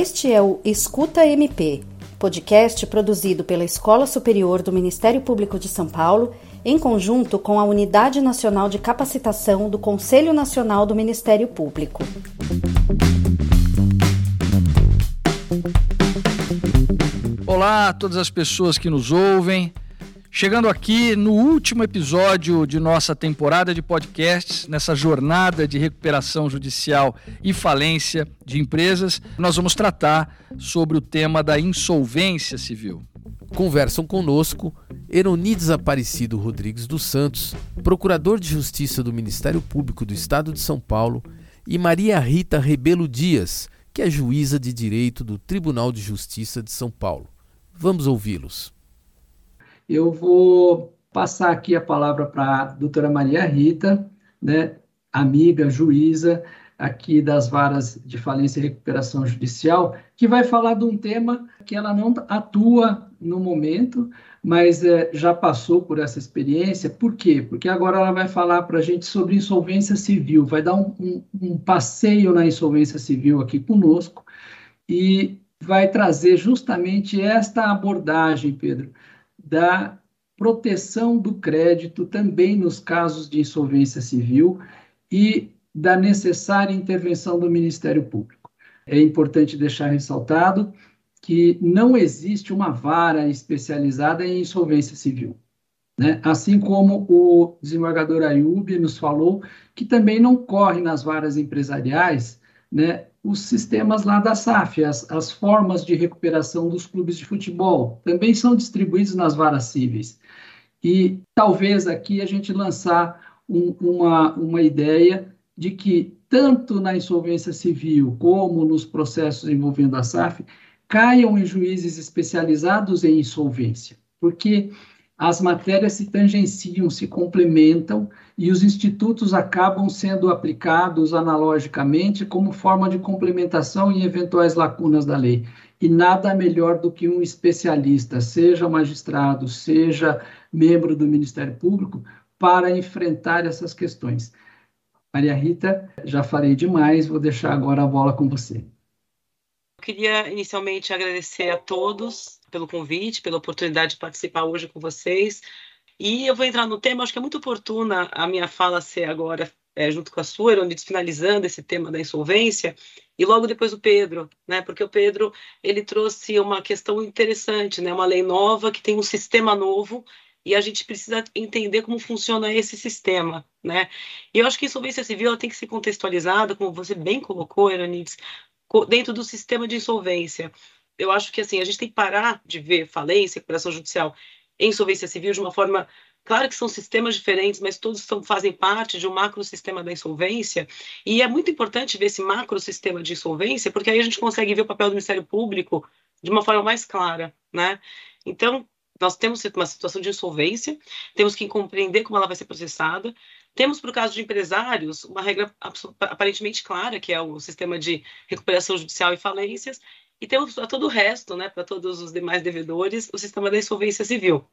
Este é o Escuta MP, podcast produzido pela Escola Superior do Ministério Público de São Paulo, em conjunto com a Unidade Nacional de Capacitação do Conselho Nacional do Ministério Público. Olá a todas as pessoas que nos ouvem. Chegando aqui no último episódio de nossa temporada de podcasts, nessa jornada de recuperação judicial e falência de empresas, nós vamos tratar sobre o tema da insolvência civil. Conversam conosco Eronides Aparecido Rodrigues dos Santos, procurador de Justiça do Ministério Público do Estado de São Paulo, e Maria Rita Rebelo Dias, que é juíza de direito do Tribunal de Justiça de São Paulo. Vamos ouvi-los. Eu vou passar aqui a palavra para a doutora Maria Rita, né, amiga, juíza aqui das varas de falência e recuperação judicial, que vai falar de um tema que ela não atua no momento, mas é, já passou por essa experiência. Por quê? Porque agora ela vai falar para a gente sobre insolvência civil, vai dar um, um, um passeio na insolvência civil aqui conosco e vai trazer justamente esta abordagem, Pedro, da proteção do crédito também nos casos de insolvência civil e da necessária intervenção do Ministério Público. É importante deixar ressaltado que não existe uma vara especializada em insolvência civil. Né? Assim como o desembargador Ayub nos falou, que também não corre nas varas empresariais né, os sistemas lá da SAF, as, as formas de recuperação dos clubes de futebol, também são distribuídos nas varas cíveis. E talvez aqui a gente lançar um, uma, uma ideia de que, tanto na insolvência civil como nos processos envolvendo a SAF, caiam em juízes especializados em insolvência, porque as matérias se tangenciam, se complementam e os institutos acabam sendo aplicados analogicamente como forma de complementação em eventuais lacunas da lei. E nada melhor do que um especialista, seja magistrado, seja membro do Ministério Público, para enfrentar essas questões. Maria Rita, já falei demais, vou deixar agora a bola com você. Eu queria inicialmente agradecer a todos pelo convite, pela oportunidade de participar hoje com vocês. E eu vou entrar no tema, acho que é muito oportuna a minha fala ser agora, é, junto com a sua, Eronides, finalizando esse tema da insolvência, e logo depois o Pedro, né? Porque o Pedro ele trouxe uma questão interessante, né? Uma lei nova que tem um sistema novo e a gente precisa entender como funciona esse sistema, né? E eu acho que a insolvência civil tem que ser contextualizada, como você bem colocou, Eronides, dentro do sistema de insolvência. Eu acho que assim a gente tem que parar de ver falência, recuperação judicial e insolvência civil de uma forma Claro que são sistemas diferentes, mas todos são, fazem parte de um macro sistema da insolvência. E é muito importante ver esse macro sistema de insolvência, porque aí a gente consegue ver o papel do Ministério Público de uma forma mais clara, né? Então, nós temos uma situação de insolvência, temos que compreender como ela vai ser processada, temos, para o caso de empresários, uma regra aparentemente clara, que é o sistema de recuperação judicial e falências, e temos para todo o resto, né, para todos os demais devedores, o sistema da insolvência civil.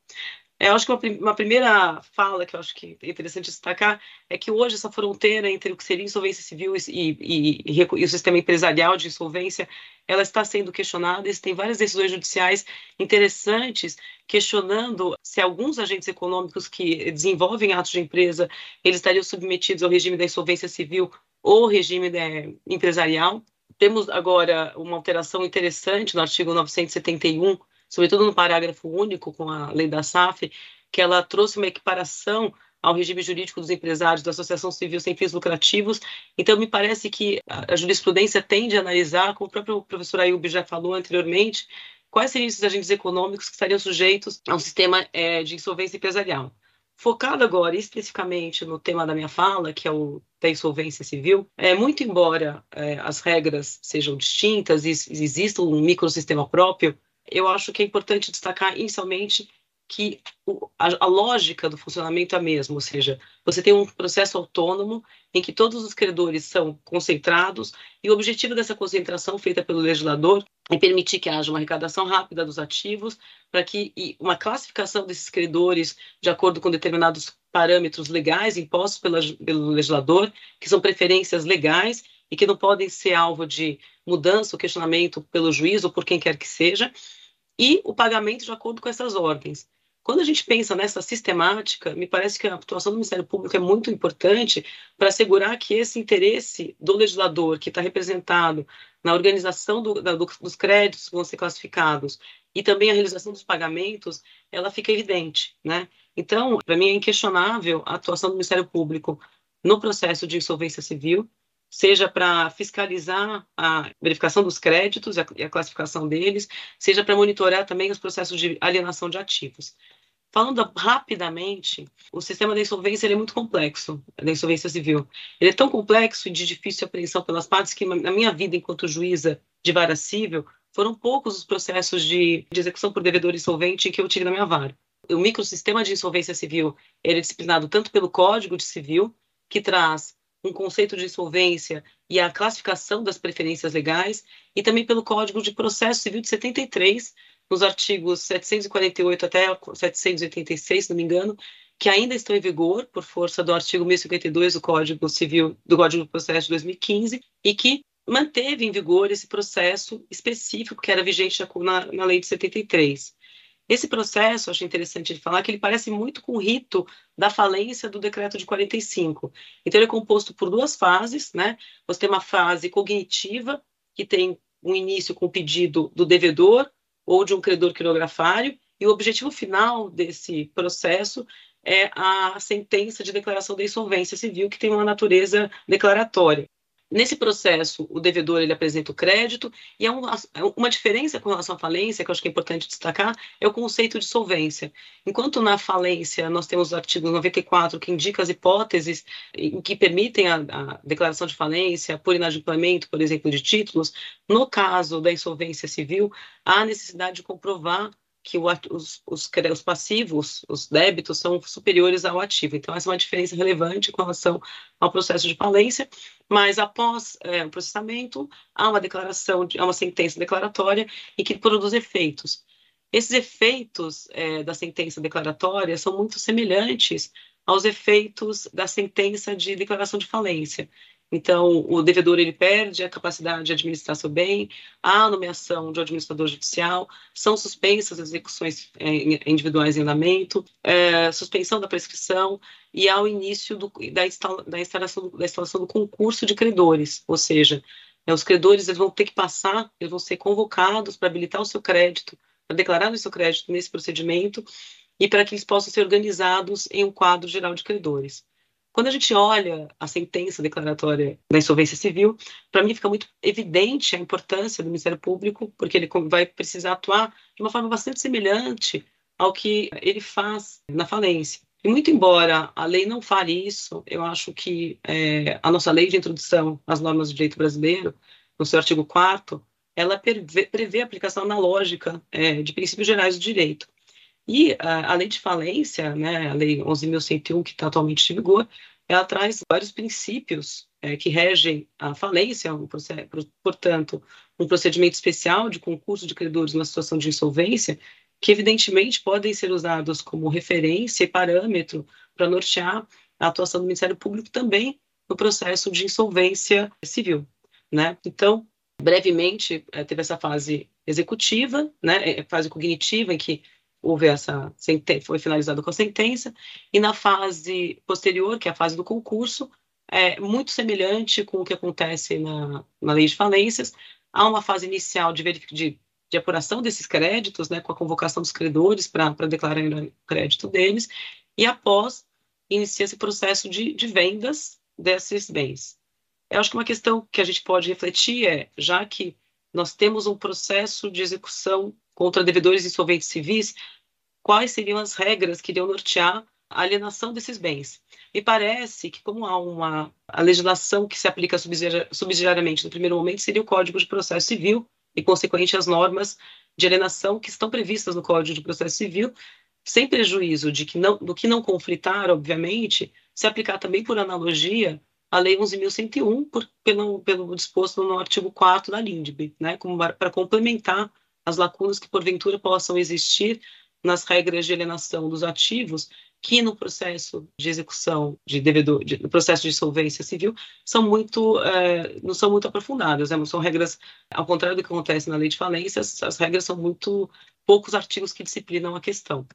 Eu acho que uma, uma, primeira fala que eu acho que é interessante destacar é que hoje essa fronteira entre o que seria insolvência civil e, e, e, e o sistema empresarial de insolvência, ela está sendo questionada. Existem várias decisões judiciais interessantes questionando se alguns agentes econômicos que desenvolvem atos de empresa, eles estariam submetidos ao regime da insolvência civil ou regime de, empresarial. Temos agora uma alteração interessante no artigo 971 sobretudo no parágrafo único com a lei da SAF, que ela trouxe uma equiparação ao regime jurídico dos empresários da associação civil sem fins lucrativos. Então, me parece que a jurisprudência tende a analisar, como o próprio professor Ayub já falou anteriormente, quais seriam esses agentes econômicos que estariam sujeitos a um sistema é, de insolvência empresarial. Focado agora especificamente no tema da minha fala, que é o da insolvência civil, é, muito embora é, as regras sejam distintas e exista um microsistema próprio, eu acho que é importante destacar inicialmente que a, a, lógica do funcionamento é a mesma, ou seja, você tem um processo autônomo em que todos os credores são concentrados e o objetivo dessa concentração feita pelo legislador é permitir que haja uma arrecadação rápida dos ativos para que uma classificação desses credores de acordo com determinados parâmetros legais impostos pela, pelo legislador, que são preferências legais e que não podem ser alvo de mudança, o questionamento pelo juiz ou por quem quer que seja, e o pagamento de acordo com essas ordens. Quando a gente pensa nessa sistemática, me parece que a atuação do Ministério Público é muito importante para assegurar que esse interesse do legislador, que está representado na organização do, da, do, dos créditos que vão ser classificados e também a realização dos pagamentos, ela fica evidente, né? Então, para mim é inquestionável a atuação do Ministério Público no processo de insolvência civil, seja para fiscalizar a verificação dos créditos e a classificação deles, seja para monitorar também os processos de alienação de ativos. Falando rapidamente, o sistema da insolvência é muito complexo, da insolvência civil. Ele é tão complexo e de difícil apreensão pelas partes que, na minha vida enquanto juíza de vara civil, foram poucos os processos de, de execução por devedor insolvente que eu tive na minha vara. O microsistema de insolvência civil ele é disciplinado tanto pelo Código de Civil, que traz um conceito de insolvência e a classificação das preferências legais, e também pelo Código de Processo Civil de 73, nos artigos 748 até 786, se não me engano, que ainda estão em vigor por força do artigo 1052 do Código Civil do Código do Processo de 2015 e que manteve em vigor esse processo específico que era vigente na, na lei de 73. Esse processo, acho interessante de falar, que ele parece muito com o rito da falência do decreto de 45. Então, ele é composto por duas fases, né? Você tem uma fase cognitiva, que tem um início com o pedido do devedor ou de um credor quirografário, e o objetivo final desse processo é a sentença de declaração da insolvência civil, que tem uma natureza declaratória. Nesse processo, o devedor ele apresenta o crédito, e é uma, é uma diferença com relação à falência, que eu acho que é importante destacar, é o conceito de solvência. Enquanto na falência nós temos o artigo 94 que indica as hipóteses que permitem a, a declaração de falência por inadimplemento, por exemplo, de títulos, no caso da insolvência civil, há necessidade de comprovar que o, os, os, os, passivos, os débitos, são superiores ao ativo. Então, essa é uma diferença relevante com relação ao processo de falência, mas após é, o processamento, há uma declaração, há uma sentença declaratória e que produz efeitos. Esses efeitos é, da sentença declaratória são muito semelhantes aos efeitos da sentença de declaração de falência. Então, o devedor ele perde a capacidade de administrar seu bem, há nomeação de um administrador judicial, são suspensas as execuções é, individuais em andamento, é, suspensão da prescrição e há o início do, da, instala, da, instalação, da instalação do concurso de credores, ou seja, é, os credores eles vão ter que passar, eles vão ser convocados para habilitar o seu crédito, para declarar o seu crédito nesse procedimento e para que eles possam ser organizados em um quadro geral de credores. Quando a gente olha a sentença declaratória da insolvência civil, para mim fica muito evidente a importância do Ministério Público, porque ele vai precisar atuar de uma forma bastante semelhante ao que ele faz na falência. E muito embora a lei não fale isso, eu acho que é, a nossa lei de introdução às normas do direito brasileiro, no seu artigo 4 ela prevê, prevê a aplicação analógica é, de princípios gerais do direito. E a, a lei de falência, né, a lei 11.101, que está atualmente em vigor, ela traz vários princípios é, que regem a falência, um portanto, um procedimento especial de concurso de credores numa situação de insolvência, que evidentemente podem ser usados como referência e parâmetro para nortear a atuação do Ministério Público também no processo de insolvência civil. Né? Então, brevemente, é, teve essa fase executiva, né, é, fase cognitiva, em que houve essa foi finalizado com a sentença e na fase posterior, que é a fase do concurso, é muito semelhante com o que acontece na, na lei de falências. Há uma fase inicial de, de, de apuração desses créditos, né, com a convocação dos credores para declarar o crédito deles, e após inicia esse processo de, de vendas desses bens. Eu acho que uma questão que a gente pode refletir é, já que nós temos um processo de execução contra devedores insolventes civis, quais seriam as regras que iriam nortear a alienação desses bens. Me parece que, como há uma a legislação que se aplica subsidiariamente no primeiro momento, seria o Código de Processo Civil e, consequente, as normas de alienação que estão previstas no Código de Processo Civil, sem prejuízo de que não, do que não conflitar, obviamente, se aplicar também por analogia a Lei 11.101, por, pelo, pelo disposto no artigo 4 da LINDB, né, para complementar as lacunas que porventura possam existir nas regras de alienação dos ativos que no processo de execução de devedor, de, no processo de insolvência civil, são muito, é, não são muito aprofundadas, né? são regras, ao contrário do que acontece na lei de falência, as, as regras são muito poucos artigos que disciplinam a questão.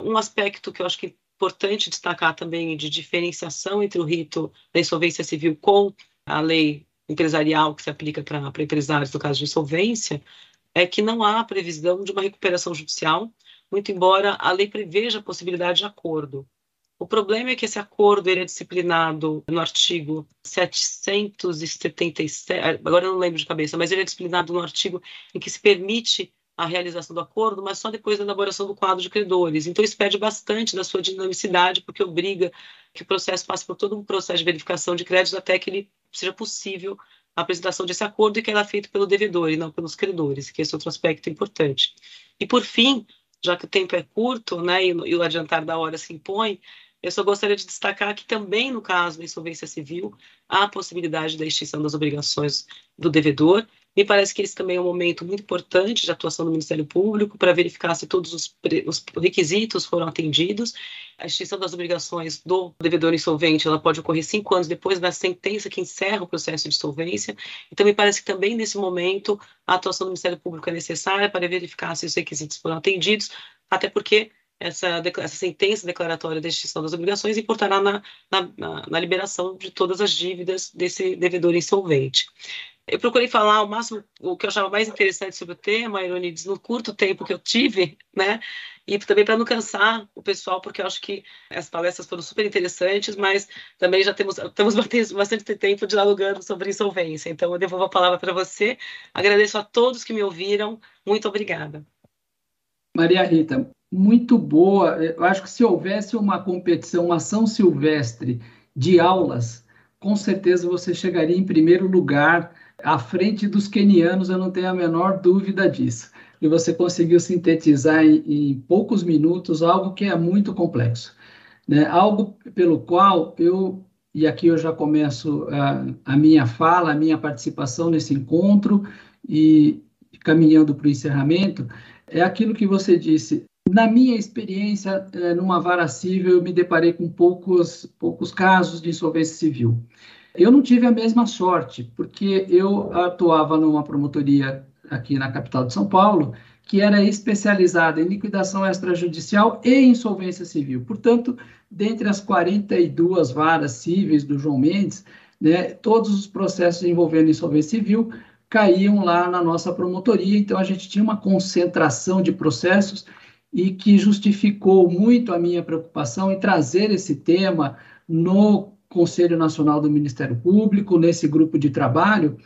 Um aspecto que eu acho que é importante destacar também de diferenciação entre o rito da insolvência civil com a lei empresarial que se aplica para empresários no caso de insolvência, é que não há previsão de uma recuperação judicial muito embora a lei preveja a possibilidade de acordo. O problema é que esse acordo ele é disciplinado no artigo 777, agora eu não lembro de cabeça, mas ele é disciplinado no artigo em que se permite a realização do acordo, mas só depois da elaboração do quadro de credores. Então, isso perde bastante da sua dinamicidade, porque obriga que o processo passe por todo um processo de verificação de crédito até que ele seja possível a apresentação desse acordo e que ela é feito pelo devedor e não pelos credores, que esse é outro aspecto importante. E, por fim, já que o tempo é curto né, e, e o adiantar da hora se impõe, eu só gostaria de destacar que também no caso da insolvência civil há a possibilidade da extinção das obrigações do devedor me parece que esse também é um momento muito importante de atuação do Ministério Público para verificar se todos os, os, requisitos foram atendidos. A extinção das obrigações do devedor insolvente ela pode ocorrer cinco anos depois da sentença que encerra o processo de insolvência. Então, me parece que também nesse momento a atuação do Ministério Público é necessária para verificar se os requisitos foram atendidos, até porque essa, essa, sentença declaratória de extinção das obrigações importará na, na, na, liberação de todas as dívidas desse devedor insolvente. Eu procurei falar o máximo, o que eu achava mais interessante sobre o tema, Ironides, no curto tempo que eu tive, né? E também para não cansar o pessoal, porque eu acho que as palestras foram super interessantes, mas também já temos, temos bastante tempo dialogando sobre insolvência. Então, eu devolvo a palavra para você. Agradeço a todos que me ouviram. Muito obrigada. Maria Rita, muito boa. Eu acho que se houvesse uma competição, uma ação silvestre de aulas, com certeza você chegaria em primeiro lugar à frente dos quenianos, eu não tenho a menor dúvida disso. E você conseguiu sintetizar em, em poucos minutos algo que é muito complexo. Né? Algo pelo qual eu, e aqui eu já começo a, a minha fala, a minha participação nesse encontro, e caminhando para o encerramento, é aquilo que você disse. Na minha experiência, é, numa vara civil, eu me deparei com poucos, poucos casos de insolvência civil. Eu não tive a mesma sorte, porque eu atuava numa promotoria aqui na capital de São Paulo, que era especializada em liquidação extrajudicial e insolvência civil. Portanto, dentre as 42 varas cíveis do João Mendes, né, todos os processos envolvendo insolvência civil caíam lá na nossa promotoria, então a gente tinha uma concentração de processos e que justificou muito a minha preocupação em trazer esse tema no Conselho Nacional do Ministério Público, nesse grupo de trabalho,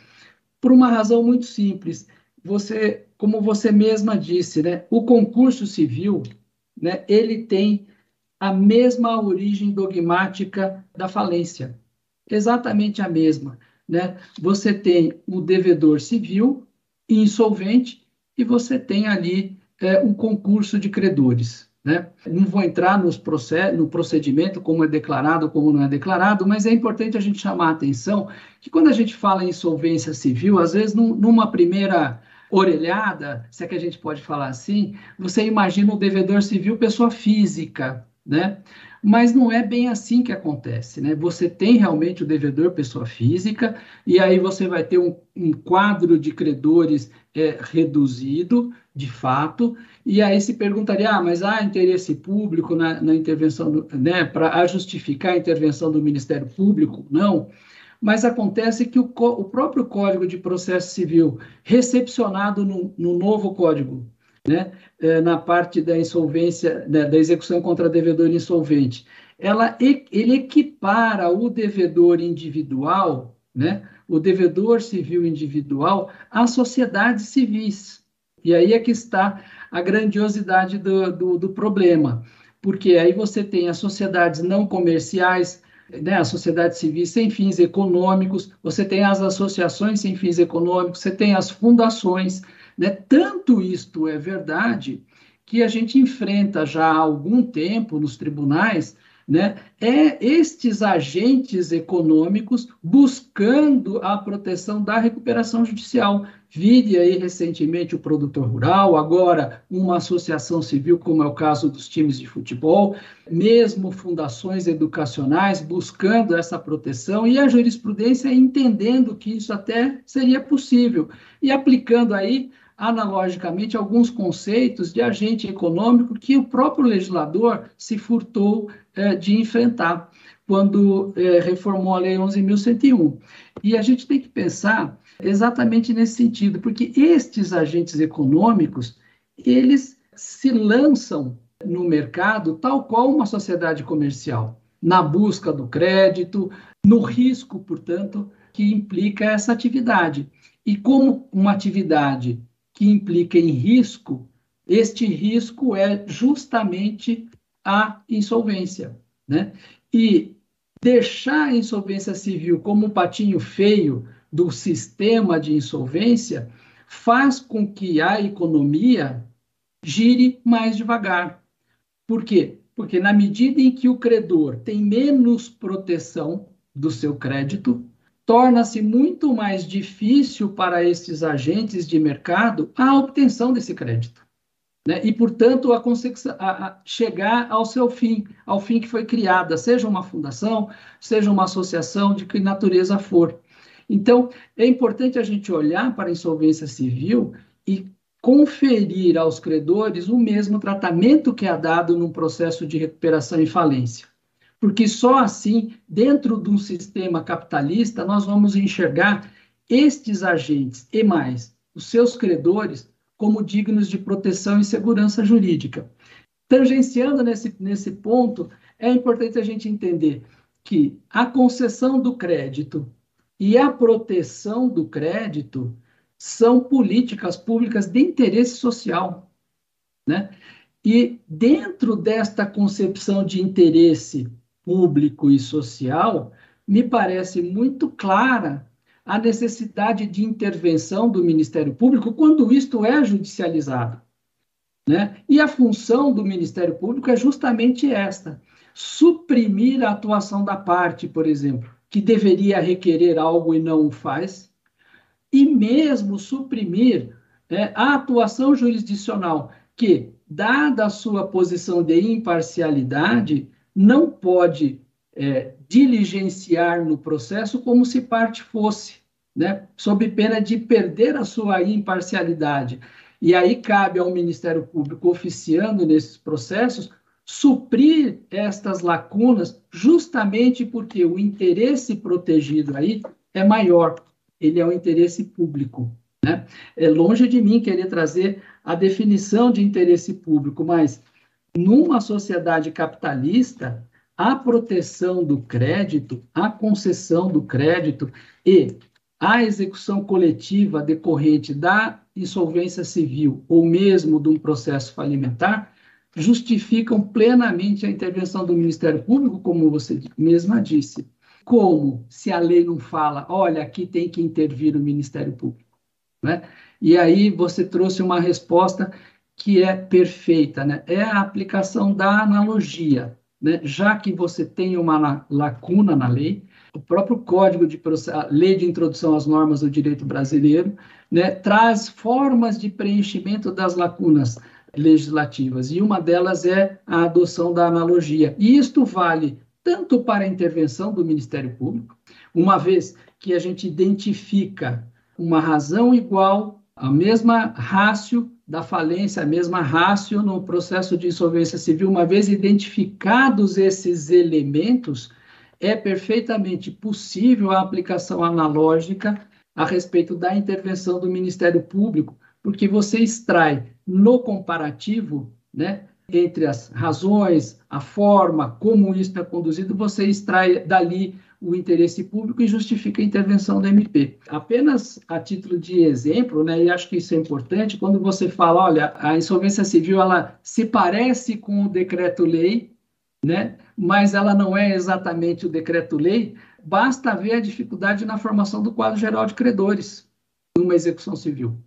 por uma razão muito simples. Você, como você mesma disse, né, o concurso civil, né, ele tem a mesma origem dogmática da falência, exatamente a mesma. Né? Você tem o devedor civil insolvente e você tem ali é, um concurso de credores. Né? Não vou entrar nos no procedimento, como é declarado, como não é declarado, mas é importante a gente chamar a atenção que quando a gente fala em insolvência civil, às vezes num, numa primeira orelhada, se é que a gente pode falar assim, você imagina o devedor civil pessoa física, né? Mas não é bem assim que acontece, né? Você tem realmente o devedor pessoa física, e aí você vai ter um, um quadro de credores é, reduzido, de fato, e aí se perguntaria, ah, mas há interesse público na, na intervenção, do, né, para justificar a intervenção do Ministério Público? Não. Mas acontece que o, o próprio Código de Processo Civil, recepcionado no, no novo Código, né, é, na parte da insolvência, né, da execução contra devedor insolvente, ela, ele equipara o devedor individual, né, o devedor civil individual, às sociedades civis. E aí é que está a grandiosidade do, do, do problema, porque aí você tem as sociedades não comerciais, né, as sociedades civis sem fins econômicos, você tem as associações sem fins econômicos, você tem as fundações. Né? Tanto isto é verdade que a gente enfrenta já há algum tempo nos tribunais né, é estes agentes econômicos buscando a proteção da recuperação judicial. Vide aí recentemente o produtor rural, agora uma associação civil, como é o caso dos times de futebol, mesmo fundações educacionais buscando essa proteção e a jurisprudência entendendo que isso até seria possível e aplicando aí analogicamente alguns conceitos de agente econômico que o próprio legislador se furtou é, de enfrentar quando é, reformou a Lei 11.101. E a gente tem que pensar exatamente nesse sentido, porque estes agentes econômicos, eles se lançam no mercado tal qual uma sociedade comercial, na busca do crédito, no risco, portanto, que implica essa atividade. E como uma atividade que implica em risco, este risco é justamente a insolvência. Né? E deixar a insolvência civil como um patinho feio do sistema de insolvência faz com que a economia gire mais devagar. Por quê? Porque na medida em que o credor tem menos proteção do seu crédito, torna-se muito mais difícil para estes agentes de mercado a obtenção desse crédito. Né? E, portanto, a, a, a chegar ao seu fim, ao fim que foi criada, seja uma fundação, seja uma associação, de que natureza for. Então, é importante a gente olhar para a insolvência civil e conferir aos credores o mesmo tratamento que é dado num processo de recuperação e falência porque só assim, dentro de um sistema capitalista, nós vamos enxergar estes agentes e mais os seus credores como dignos de proteção e segurança jurídica. Tangenciando nesse, nesse ponto, é importante a gente entender que a concessão do crédito e a proteção do crédito são políticas públicas de interesse social. Né? E dentro desta concepção de interesse público e social, me parece muito clara a necessidade de intervenção do Ministério Público quando isto é judicializado. Né? E a função do Ministério Público é justamente esta: suprimir a atuação da parte, por exemplo, que deveria requerer algo e não o faz, e mesmo suprimir né, a atuação jurisdicional, que, dada a sua posição de imparcialidade, não pode é, diligenciar no processo como se parte fosse, né? sob pena de perder a sua imparcialidade. E aí cabe ao Ministério Público, oficiando nesses processos, suprir estas lacunas, justamente porque o interesse protegido aí é maior, ele é o interesse público. Né? É longe de mim querer trazer a definição de interesse público, mas numa sociedade capitalista, a proteção do crédito, a concessão do crédito e a execução coletiva decorrente da insolvência civil ou mesmo de um processo falimentar justificam plenamente a intervenção do Ministério Público, como você mesma disse. Como se a lei não fala, olha, aqui tem que intervir o Ministério Público. Né? E aí você trouxe uma resposta que é perfeita, né? é a aplicação da analogia. Né? Já que você tem uma lacuna na lei, o próprio Código de a Lei de Introdução às Normas do Direito Brasileiro né, traz formas de preenchimento das lacunas legislativas, e uma delas é a adoção da analogia. E isto vale tanto para a intervenção do Ministério Público, uma vez que a gente identifica uma razão igual, a mesma rácio da falência, a mesma rácio no processo de insolvência civil, uma vez identificados esses elementos, é perfeitamente possível a aplicação analógica a respeito da intervenção do Ministério Público, porque você extrai no comparativo, né, entre as razões, a forma, como isso é conduzido, você extrai dali o interesse público e justifica a intervenção do MP. Apenas a título de exemplo, né, e acho que isso é importante, quando você fala, olha, a insolvência civil ela se parece com o decreto-lei, né, mas ela não é exatamente o decreto-lei, basta ver a dificuldade na formação do quadro geral de credores numa execução civil.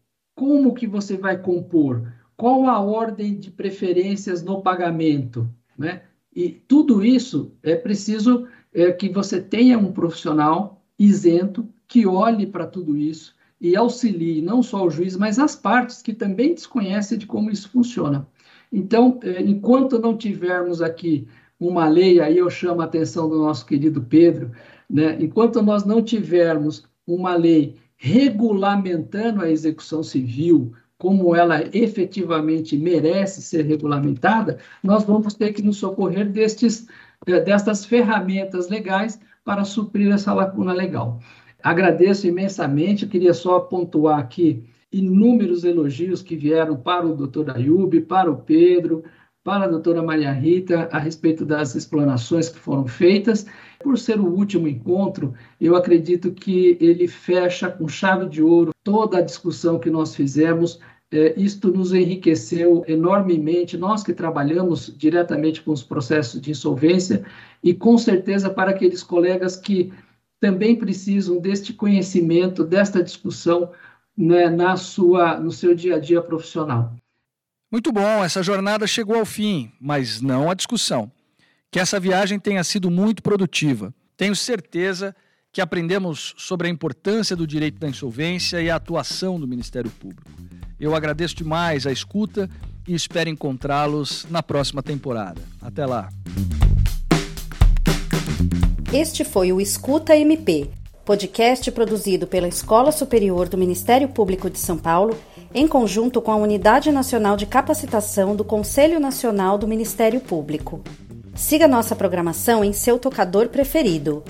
Como que você vai compor? Qual a ordem de preferências no pagamento? Né? E tudo isso é preciso é, que você tenha um profissional isento que olhe para tudo isso e auxilie não só o juiz, mas as partes que também desconhecem de como isso funciona. Então, é, enquanto não tivermos aqui uma lei, aí eu chamo a atenção do nosso querido Pedro, né? enquanto nós não tivermos uma lei regulamentando a execução civil, como ela efetivamente merece ser regulamentada, nós vamos ter que nos socorrer destes, destas ferramentas legais para suprir essa lacuna legal. Agradeço imensamente, queria só pontuar aqui inúmeros elogios que vieram para o doutor Ayub, para o Pedro, para a doutora Maria Rita a respeito das explanações que foram feitas. Por ser o último encontro, eu acredito que ele fecha com chave de ouro toda a discussão que nós fizemos. É, isto nos enriqueceu enormemente, nós que trabalhamos diretamente com os processos de insolvência, e com certeza para aqueles colegas que também precisam deste conhecimento, desta discussão né, na sua, no seu dia a dia profissional. Muito bom, essa jornada chegou ao fim, mas não a discussão. Que essa viagem tenha sido muito produtiva. Tenho certeza que aprendemos sobre a importância do direito da insolvência e a atuação do Ministério Público. Eu agradeço demais a escuta e espero encontrá-los na próxima temporada. Até lá. Este foi o Escuta MP, podcast produzido pela Escola Superior do Ministério Público de São Paulo em conjunto com a Unidade Nacional de Capacitação do Conselho Nacional do Ministério Público. Siga nossa programação em seu tocador preferido.